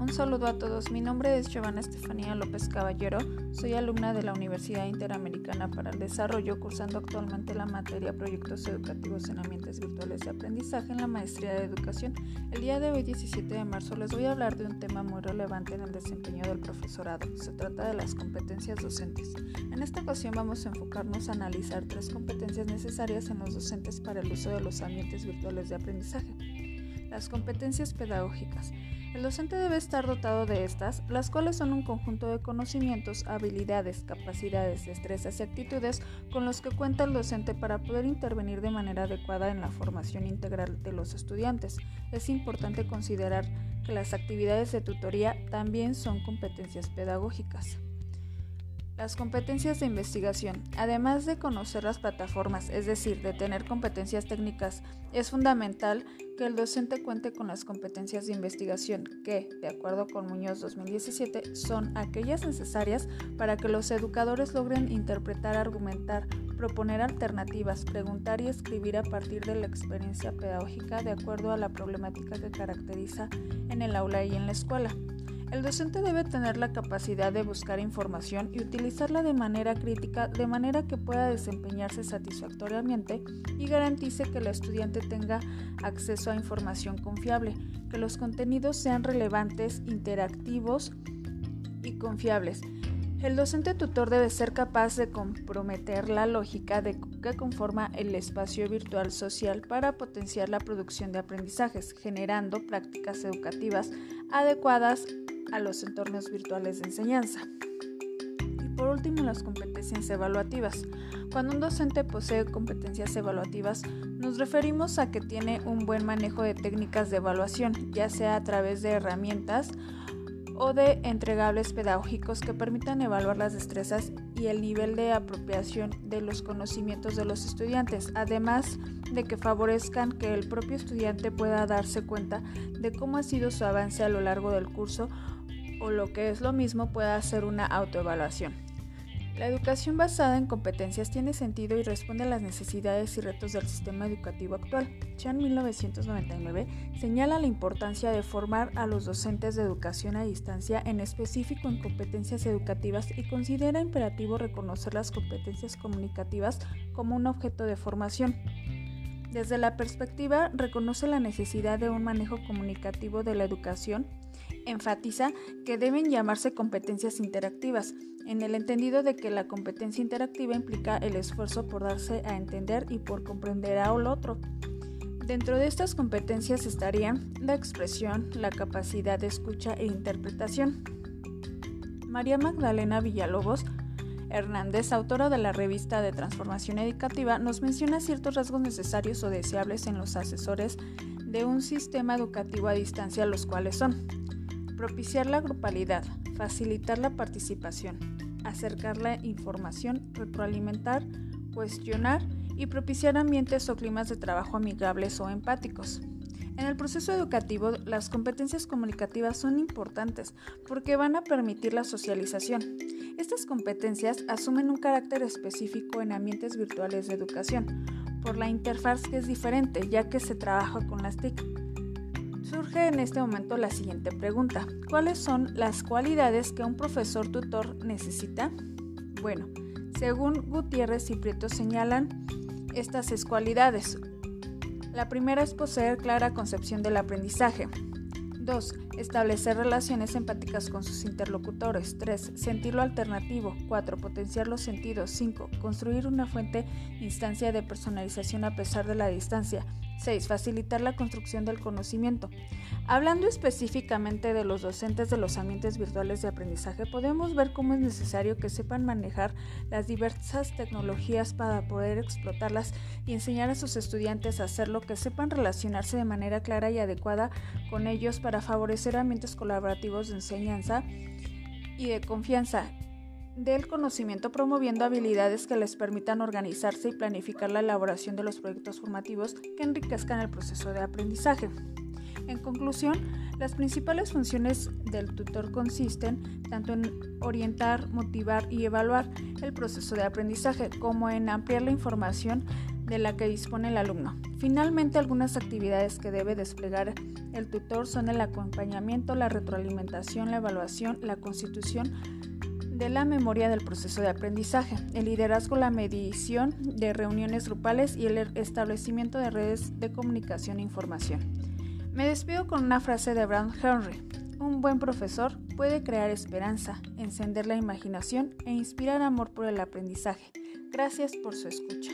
Un saludo a todos. Mi nombre es Giovanna Estefanía López Caballero. Soy alumna de la Universidad Interamericana para el Desarrollo, cursando actualmente la materia Proyectos Educativos en Ambientes Virtuales de Aprendizaje en la Maestría de Educación. El día de hoy, 17 de marzo, les voy a hablar de un tema muy relevante en el desempeño del profesorado. Se trata de las competencias docentes. En esta ocasión vamos a enfocarnos a analizar tres competencias necesarias en los docentes para el uso de los ambientes virtuales de aprendizaje. Las competencias pedagógicas. El docente debe estar dotado de estas, las cuales son un conjunto de conocimientos, habilidades, capacidades, destrezas y actitudes con los que cuenta el docente para poder intervenir de manera adecuada en la formación integral de los estudiantes. Es importante considerar que las actividades de tutoría también son competencias pedagógicas. Las competencias de investigación. Además de conocer las plataformas, es decir, de tener competencias técnicas, es fundamental que el docente cuente con las competencias de investigación que, de acuerdo con Muñoz 2017, son aquellas necesarias para que los educadores logren interpretar, argumentar, proponer alternativas, preguntar y escribir a partir de la experiencia pedagógica de acuerdo a la problemática que caracteriza en el aula y en la escuela. El docente debe tener la capacidad de buscar información y utilizarla de manera crítica de manera que pueda desempeñarse satisfactoriamente y garantice que el estudiante tenga acceso a información confiable, que los contenidos sean relevantes, interactivos y confiables. El docente tutor debe ser capaz de comprometer la lógica de que conforma el espacio virtual social para potenciar la producción de aprendizajes, generando prácticas educativas adecuadas a los entornos virtuales de enseñanza. Y por último, las competencias evaluativas. Cuando un docente posee competencias evaluativas, nos referimos a que tiene un buen manejo de técnicas de evaluación, ya sea a través de herramientas o de entregables pedagógicos que permitan evaluar las destrezas y el nivel de apropiación de los conocimientos de los estudiantes, además de que favorezcan que el propio estudiante pueda darse cuenta de cómo ha sido su avance a lo largo del curso o lo que es lo mismo pueda hacer una autoevaluación. La educación basada en competencias tiene sentido y responde a las necesidades y retos del sistema educativo actual. Chan 1999 señala la importancia de formar a los docentes de educación a distancia, en específico en competencias educativas, y considera imperativo reconocer las competencias comunicativas como un objeto de formación. Desde la perspectiva, reconoce la necesidad de un manejo comunicativo de la educación enfatiza que deben llamarse competencias interactivas, en el entendido de que la competencia interactiva implica el esfuerzo por darse a entender y por comprender a lo otro. Dentro de estas competencias estarían la expresión, la capacidad de escucha e interpretación. María Magdalena Villalobos Hernández, autora de la revista de Transformación Educativa, nos menciona ciertos rasgos necesarios o deseables en los asesores de un sistema educativo a distancia, los cuales son propiciar la grupalidad, facilitar la participación, acercar la información, retroalimentar, cuestionar y propiciar ambientes o climas de trabajo amigables o empáticos. En el proceso educativo, las competencias comunicativas son importantes porque van a permitir la socialización. Estas competencias asumen un carácter específico en ambientes virtuales de educación, por la interfaz que es diferente ya que se trabaja con las TIC. Surge en este momento la siguiente pregunta. ¿Cuáles son las cualidades que un profesor tutor necesita? Bueno, según Gutiérrez y Prieto señalan estas seis cualidades. La primera es poseer clara concepción del aprendizaje. 2. Establecer relaciones empáticas con sus interlocutores. 3. Sentir lo alternativo. 4. Potenciar los sentidos. 5. Construir una fuente instancia de personalización a pesar de la distancia. 6. Facilitar la construcción del conocimiento. Hablando específicamente de los docentes de los ambientes virtuales de aprendizaje, podemos ver cómo es necesario que sepan manejar las diversas tecnologías para poder explotarlas y enseñar a sus estudiantes a hacerlo, que sepan relacionarse de manera clara y adecuada con ellos para favorecer ambientes colaborativos de enseñanza y de confianza del conocimiento promoviendo habilidades que les permitan organizarse y planificar la elaboración de los proyectos formativos que enriquezcan el proceso de aprendizaje. En conclusión, las principales funciones del tutor consisten tanto en orientar, motivar y evaluar el proceso de aprendizaje como en ampliar la información de la que dispone el alumno. Finalmente, algunas actividades que debe desplegar el tutor son el acompañamiento, la retroalimentación, la evaluación, la constitución de la memoria del proceso de aprendizaje, el liderazgo, la medición de reuniones grupales y el establecimiento de redes de comunicación e información. Me despido con una frase de Brown Henry. Un buen profesor puede crear esperanza, encender la imaginación e inspirar amor por el aprendizaje. Gracias por su escucha.